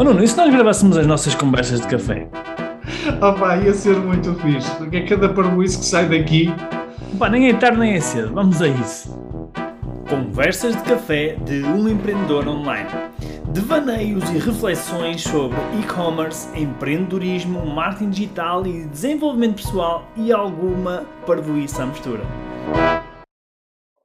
Oh Nuno, e se nós gravássemos as nossas conversas de café? Opa, ia ser muito fixe, porque é cada parboice que sai daqui. Pá, nem é tarde nem é cedo, vamos a isso. Conversas de café de um empreendedor online. Devaneios e reflexões sobre e-commerce, empreendedorismo, marketing digital e desenvolvimento pessoal e alguma parvoíça à mistura.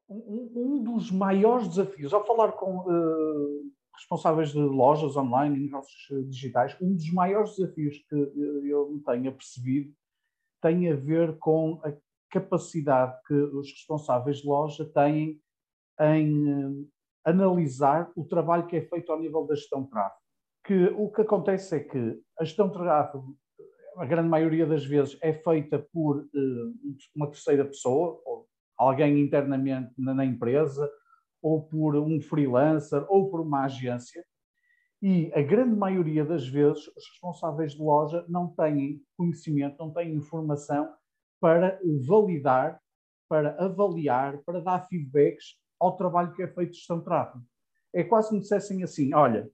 Um, um dos maiores desafios, ao falar com uh, responsáveis de lojas online e negócios digitais, um dos maiores desafios que eu me tenho percebido tem a ver com a capacidade que os responsáveis de loja têm em uh, analisar o trabalho que é feito ao nível da gestão de tráfego. Que o que acontece é que a gestão de tráfego, a grande maioria das vezes, é feita por uma terceira pessoa, ou alguém internamente na, na empresa, ou por um freelancer, ou por uma agência. E a grande maioria das vezes, os responsáveis de loja não têm conhecimento, não têm informação para validar, para avaliar, para dar feedbacks ao trabalho que é feito de gestão de tráfego. É quase como dissessem assim: olha,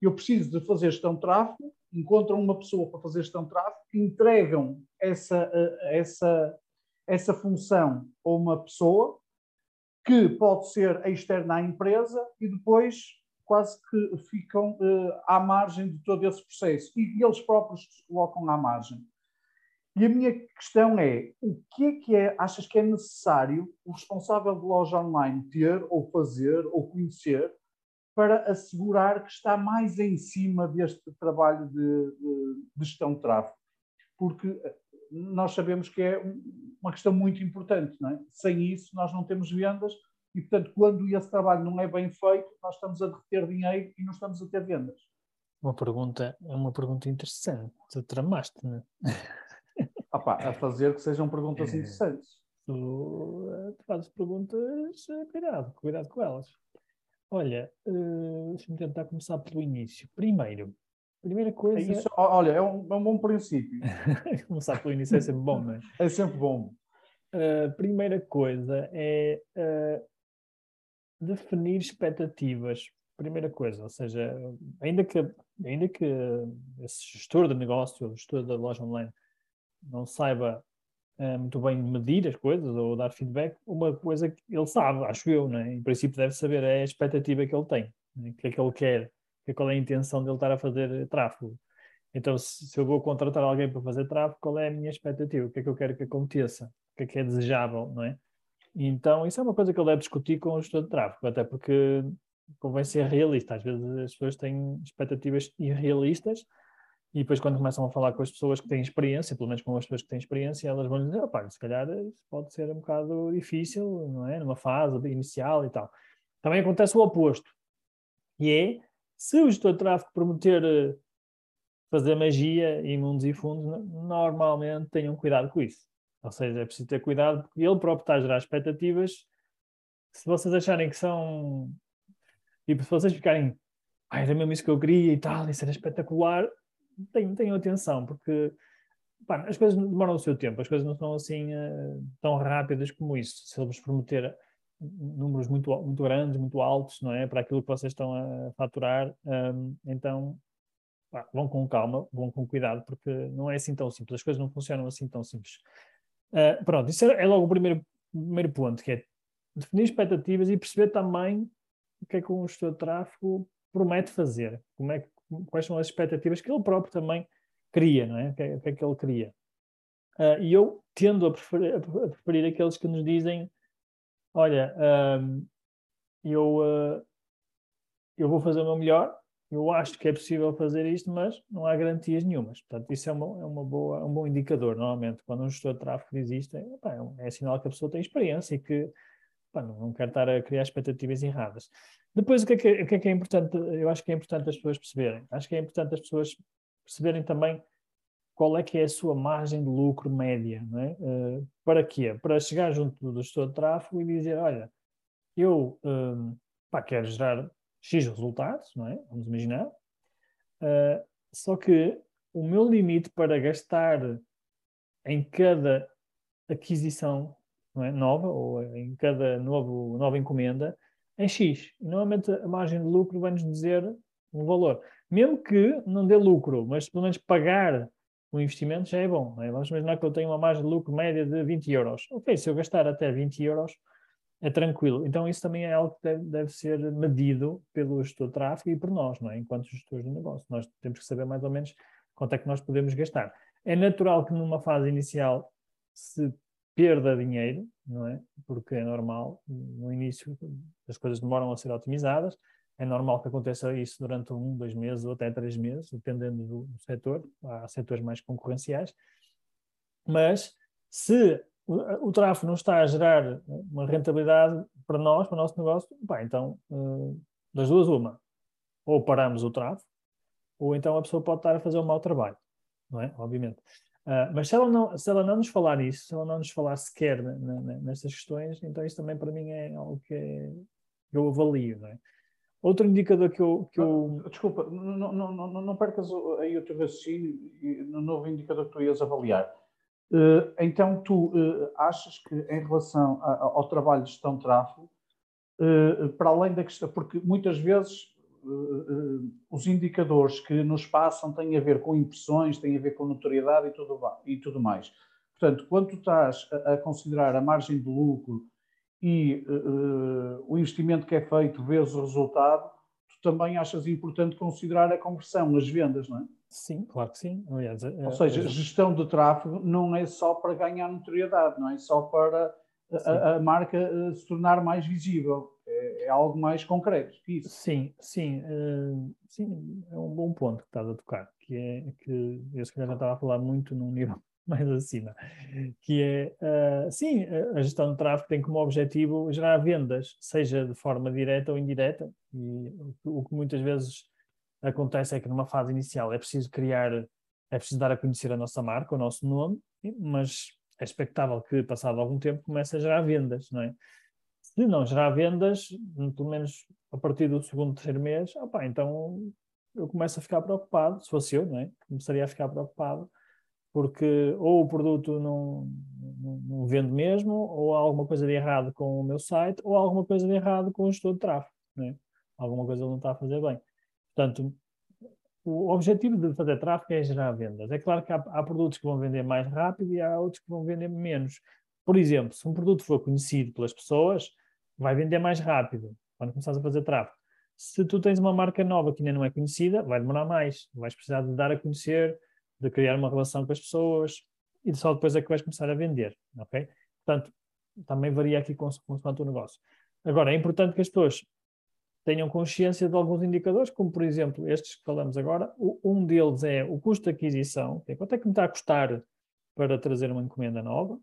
eu preciso de fazer gestão de tráfego, encontram uma pessoa para fazer gestão de tráfego, entregam essa, eh, essa, essa função a uma pessoa que pode ser externa à empresa e depois quase que ficam uh, à margem de todo esse processo e, e eles próprios se colocam à margem. E a minha questão é: o que é que é, achas que é necessário o responsável de loja online ter, ou fazer, ou conhecer, para assegurar que está mais em cima deste trabalho de, de, de gestão de tráfego? Porque eh, nós sabemos que é uma questão muito importante, não é? Sem isso, nós não temos vendas e, portanto, quando esse trabalho não é bem feito, nós estamos a derreter dinheiro e não estamos a ter vendas. Uma pergunta, é uma pergunta interessante. Tu tramaste, não é? A fazer que sejam perguntas é. interessantes. Tu, eh, fazes perguntas, eh, cuidado, cuidado com elas. Olha, uh, deixa-me tentar começar pelo início. Primeiro, primeira coisa. É isso, olha, é um, é um bom princípio. começar pelo início é sempre bom, não é? É sempre bom. Uh, primeira coisa é uh, definir expectativas. Primeira coisa, ou seja, ainda que, ainda que esse gestor de negócio, o gestor da loja online, não saiba uh, muito bem medir as coisas ou dar feedback, uma coisa que ele sabe, acho eu, né? em princípio deve saber é a expectativa que ele tem, né? o que é que ele quer, que qual é a intenção dele estar a fazer tráfego. Então, se, eu vou contratar alguém para fazer tráfego, qual é a minha expectativa? O que é que eu quero que aconteça? O que é que é desejável, não é? Então, isso é uma coisa que ele deve discutir com o gestor de tráfego, até porque convém ser realista. Às vezes as pessoas têm expectativas irrealistas e depois, quando começam a falar com as pessoas que têm experiência, pelo menos com as pessoas que têm experiência, elas vão dizer: opá, se calhar isso pode ser um bocado difícil, não é? Numa fase inicial e tal. Também acontece o oposto, e é se o gestor de tráfego prometer eh, fazer magia em mundos e fundos, normalmente tenham cuidado com isso. Ou seja, é preciso ter cuidado porque ele próprio está a gerar expectativas. Se vocês acharem que são. Tipo, se vocês ficarem. Ah, era mesmo isso que eu queria e tal, isso era espetacular tenham, tenham atenção, porque pá, as coisas demoram o seu tempo, as coisas não são assim uh, tão rápidas como isso. Se eles prometer números muito, muito grandes, muito altos, não é? Para aquilo que vocês estão a faturar, um, então pá, vão com calma, vão com cuidado, porque não é assim tão simples, as coisas não funcionam assim tão simples. Uh, pronto, isso é, é logo o primeiro, primeiro ponto, que é definir expectativas e perceber também o que é que um gestor de tráfego promete fazer, como é que quais são as expectativas que ele próprio também cria, não é? O que é, que, é que ele cria. Uh, e eu tendo a preferir, a preferir, aqueles que nos dizem: olha, uh, eu, uh, eu vou fazer o meu melhor, eu acho que é possível fazer isto, mas não há garantias nenhumas. Portanto, isso é, uma, é uma boa, um bom indicador, normalmente. Quando um gestor de tráfego isto, é, é, é sinal que a pessoa tem experiência e que pá, não, não quer estar a criar expectativas erradas. Depois, o que, é que, o que, é que é importante? Eu acho que é importante as pessoas perceberem. Acho que é importante as pessoas perceberem também qual é que é a sua margem de lucro média, não é? Uh, para quê? Para chegar junto do gestor de tráfego e dizer, olha, eu uh, pá, quero gerar X resultados, não é? Vamos imaginar. Uh, só que o meu limite para gastar em cada aquisição é? nova ou em cada novo, nova encomenda em X. E normalmente a margem de lucro vai-nos dizer um valor. Mesmo que não dê lucro, mas pelo menos pagar o investimento já é bom. É? Vamos imaginar que eu tenho uma margem de lucro média de 20 euros. Ok, se eu gastar até 20 euros, é tranquilo. Então, isso também é algo que deve, deve, ser medido pelo gestor de tráfego e por nós, não é? enquanto gestores de negócio. Nós temos que saber mais ou menos quanto é que nós podemos gastar. É natural que numa fase inicial se perda dinheiro, não é? Porque é normal, no início as coisas demoram a ser otimizadas, é normal que aconteça isso durante um, dois meses ou até três meses, dependendo do, setor, há setores mais concorrenciais, mas se o, o tráfego não está a gerar uma rentabilidade para nós, para o nosso negócio, pá, então uh, das duas uma, ou paramos o tráfego, ou então a pessoa pode estar a fazer um mau trabalho, não é? Obviamente. Uh, mas se ela, não, se ela não nos falar isso, se ela não nos falar sequer nestas questões, então isso também para mim é algo que, é, que eu avalio. Não é? Outro indicador que eu. Que eu... Desculpa, não, não, não, não percas aí o teu raciocínio no novo indicador que tu ias avaliar. Uh, então, tu uh, achas que em relação ao trabalho de gestão de tráfego, para além da questão, porque muitas vezes os indicadores que nos passam têm a ver com impressões, têm a ver com notoriedade e tudo, e tudo mais. Portanto, quando tu estás a considerar a margem de lucro e uh, o investimento que é feito vezes o resultado, tu também achas importante considerar a conversão, as vendas, não é? Sim, claro que sim. Aliás, Ou seja, é... gestão de tráfego não é só para ganhar notoriedade, não é só para a, a, marca se tornar mais visível é, é, algo mais concreto que isso. Sim, sim, uh, sim, é um bom ponto que estás a tocar, que é que eu se calhar já estava a falar muito num nível mais acima, que é, uh, sim, a gestão de tráfego tem como objetivo gerar vendas, seja de forma direta ou indireta, e o, que muitas vezes acontece é que numa fase inicial é preciso criar, é preciso dar a conhecer a nossa marca, o nosso nome, mas é expectável que, passado algum tempo, comece a gerar vendas, não é? Se não gerar vendas, pelo menos a partir do segundo, terceiro mês, opa, então eu começo a ficar preocupado, se fosse eu, não é? Começaria a ficar preocupado, porque ou o produto não, não, não vende mesmo, ou há alguma coisa de errado com o meu site, ou há alguma coisa de errado com o gestor de tráfego, não é? Alguma coisa ele não está a fazer bem. Portanto, o objetivo de fazer tráfego é gerar vendas. É claro que há, há, produtos que vão vender mais rápido e há outros que vão vender menos. Por exemplo, se um produto for conhecido pelas pessoas, vai vender mais rápido quando começares a fazer tráfego. Se tu tens uma marca nova que ainda não é conhecida, vai demorar mais. Vais precisar de dar a conhecer, de criar uma relação com as pessoas e só depois é que vais começar a vender. Ok? Portanto, também varia aqui com o negócio. Agora, é importante que as pessoas tenham consciência de alguns indicadores, como por exemplo estes que falamos agora. Um deles é o custo de aquisição, que é quanto é que me está a custar para trazer uma encomenda nova.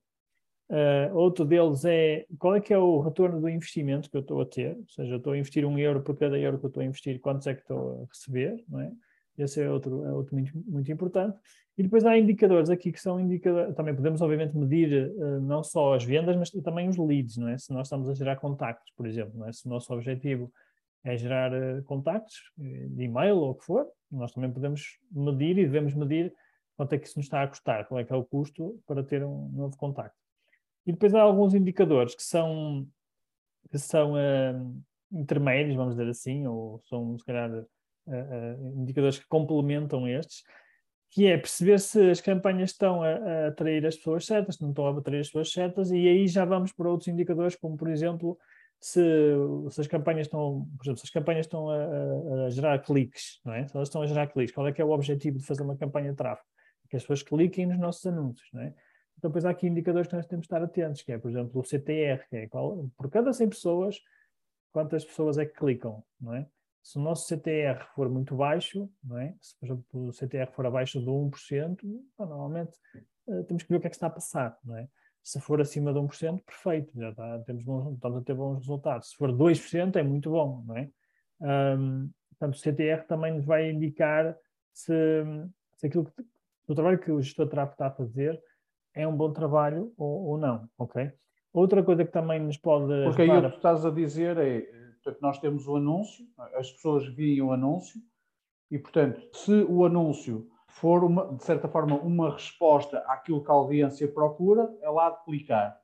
Uh, outro deles é qual é que é o retorno do investimento que eu estou a ter, ou seja, eu estou a investir um euro por cada euro que eu estou a investir, quantos é que estou a receber, não é? Esse é outro, é outro muito, muito importante. E depois há indicadores aqui que são indicadores, também podemos obviamente medir uh, não só as vendas, mas também os leads, não é? Se nós estamos a gerar contactos, por exemplo, não é? Se o nosso objetivo é gerar uh, contactos, eh, de e-mail ou o que for, nós também podemos medir e devemos medir quanto é que isso nos está a custar, qual é que é o custo para ter um novo contacto. E depois há alguns indicadores que são, que são uh, intermédios, vamos dizer assim, ou são, se calhar, uh, indicadores que complementam estes, que é perceber se as campanhas estão a, a, atrair as pessoas certas, se não estão a atrair as pessoas certas, e aí já vamos para outros indicadores, como, por exemplo, se, se, as campanhas estão, por exemplo, se as campanhas estão a, a, a, gerar cliques, não é? Se elas estão a gerar cliques, qual é que é o objetivo de fazer uma campanha de tráfego? Que as pessoas cliquem nos nossos anúncios, não é? Então, depois há aqui indicadores que nós temos de estar atentos, que é, por exemplo, o CTR, que é qual, por cada 100 pessoas, quantas pessoas é que clicam, não é? Se o nosso CTR for muito baixo, não é? Se, por exemplo, o CTR for abaixo de 1%, normalmente uh, temos que ver o que é que está a passar, não é? Se for acima de 1%, perfeito, já está, temos bons, estamos a ter bons resultados. Se for 2%, é muito bom, não é? Um, portanto, o CTR também nos vai indicar se, se aquilo que, o trabalho que o gestor tráfego está a fazer é um bom trabalho ou, ou não, ok? Outra coisa que também nos pode. Porque aí o que tu estás a dizer é, portanto, nós temos o anúncio, as pessoas veem o anúncio, e portanto, se o anúncio for, uma, de certa forma, uma resposta àquilo que a audiência procura, é lá de clicar.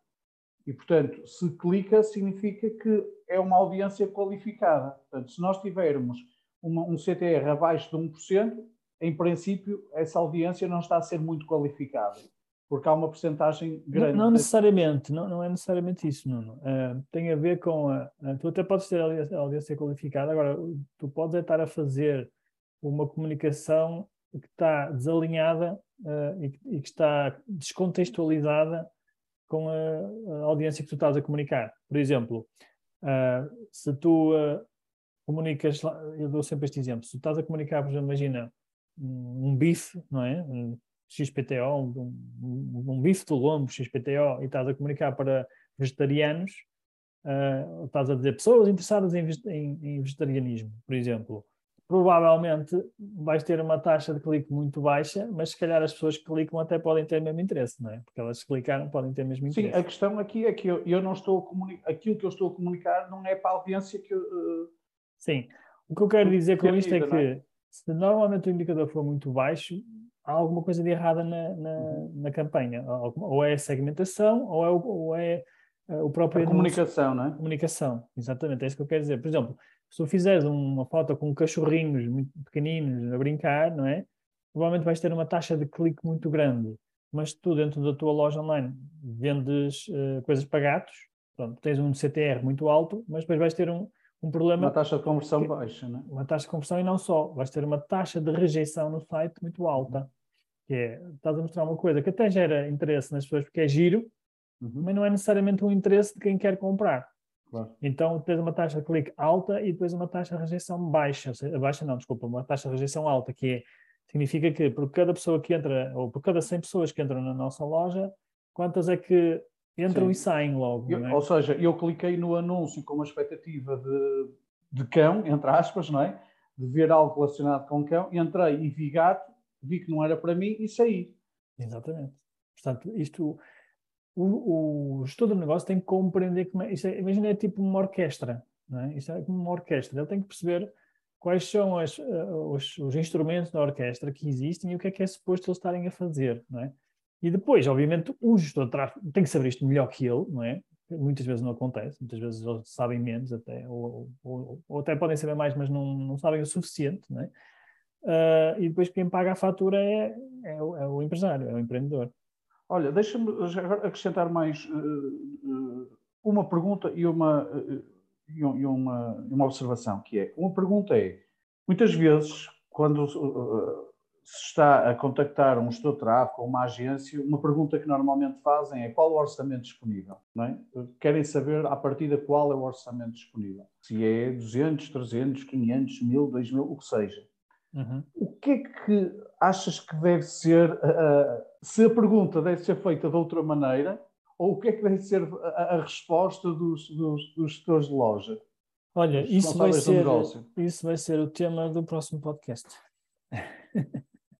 E, portanto, se clica, significa que é uma audiência qualificada. Portanto, se nós tivermos uma, um CTR abaixo de 1%, em princípio, essa audiência não está a ser muito qualificada, porque há uma porcentagem grande. Não, não necessariamente, não, não, é necessariamente isso, Nuno. Uh, tem a ver com a, a, Tu até podes ter a audiência qualificada, agora tu podes é estar a fazer uma comunicação que está desalinhada uh, e, e, que está descontextualizada com a, a, audiência que tu estás a comunicar. Por exemplo, uh, se tu comunicas, eu dou sempre este exemplo, se tu estás a comunicar, por exemplo, imagina um, um bife, não é? Um XPTO, um, um, um bife de lombo XPTO, e estás a comunicar para vegetarianos, uh, estás a dizer pessoas interessadas em, em, em, vegetarianismo, por exemplo. Provavelmente vais ter uma taxa de clique muito baixa, mas se calhar as pessoas que clicam até podem ter o mesmo interesse, não é? Porque elas clicaram, podem ter o mesmo interesse. Sim, a questão aqui é que eu, eu não estou a comunicar, aquilo que eu estou a comunicar não é para a audiência que eu, uh... Sim, o que eu quero dizer com isto é que é? se normalmente o indicador for muito baixo, há alguma coisa de errada na, na, uhum. na campanha. Ou é a segmentação, ou é o, ou é eh, o próprio. A comunicação, não é? Comunicação, exatamente, é isso que eu quero dizer. Por exemplo, se tu fizeres uma foto com cachorrinhos muito pequeninos a brincar, não é? Provavelmente vais ter uma taxa de clique muito grande. Mas tu, dentro da tua loja online, vendes uh, coisas para gatos, pronto, tens um CTR muito alto, mas depois vais ter um, um problema. Uma taxa de conversão que, baixa, né? Uma taxa de conversão e não só, vais ter uma taxa de rejeição no site muito alta. Que é, estás a mostrar uma coisa que até gera interesse nas pessoas porque é giro, uhum. mas não é necessariamente um interesse de quem quer comprar. Claro. Então tens uma taxa de clique alta e depois uma taxa de rejeição baixa, baixa não, desculpa, uma taxa de rejeição alta, que é, significa que por cada pessoa que entra, ou por cada 100 pessoas que entram na nossa loja, quantas é que entram Sim. e saem logo. Eu, é? Ou seja, eu cliquei no anúncio com uma expectativa de, de cão, entre aspas, não é? De ver algo relacionado com cão, entrei e vi gato, vi que não era para mim e saí. Exatamente. Portanto, isto, o, o gestor do negócio tem que compreender como é, é imagina, é tipo uma orquestra, não é? Isto é como uma orquestra, ele tem que perceber quais são as, uh, os, os, instrumentos da orquestra que existem e o que é que é suposto eles estarem a fazer, não é? E depois, obviamente, o gestor de tráfego tem que saber isto melhor que ele, não é? Muitas vezes não acontece, muitas vezes eles sabem menos até, ou, ou, ou até podem saber mais, mas não, não sabem o suficiente, não é? Uh, e depois quem paga a fatura é, é, o, é, o, empresário, é o empreendedor. Olha, deixa-me acrescentar mais uh, uh, uma pergunta e uma, e uma, uma observação, que é, uma pergunta é, muitas vezes, quando se está a contactar um gestor de tráfego ou uma agência, uma pergunta que normalmente fazem é qual o orçamento disponível? É? Querem saber, a partir da qual é o orçamento disponível. Se é 200, 300, 500, 1000, 2000, o que seja. Uhum. O que é que achas que deve ser, uh, se a pergunta deve ser feita de outra maneira, ou o que é que deve ser a, a resposta dos, dos, dos gestores de loja? Olha, isso vai, ser, isso vai ser o tema do próximo podcast.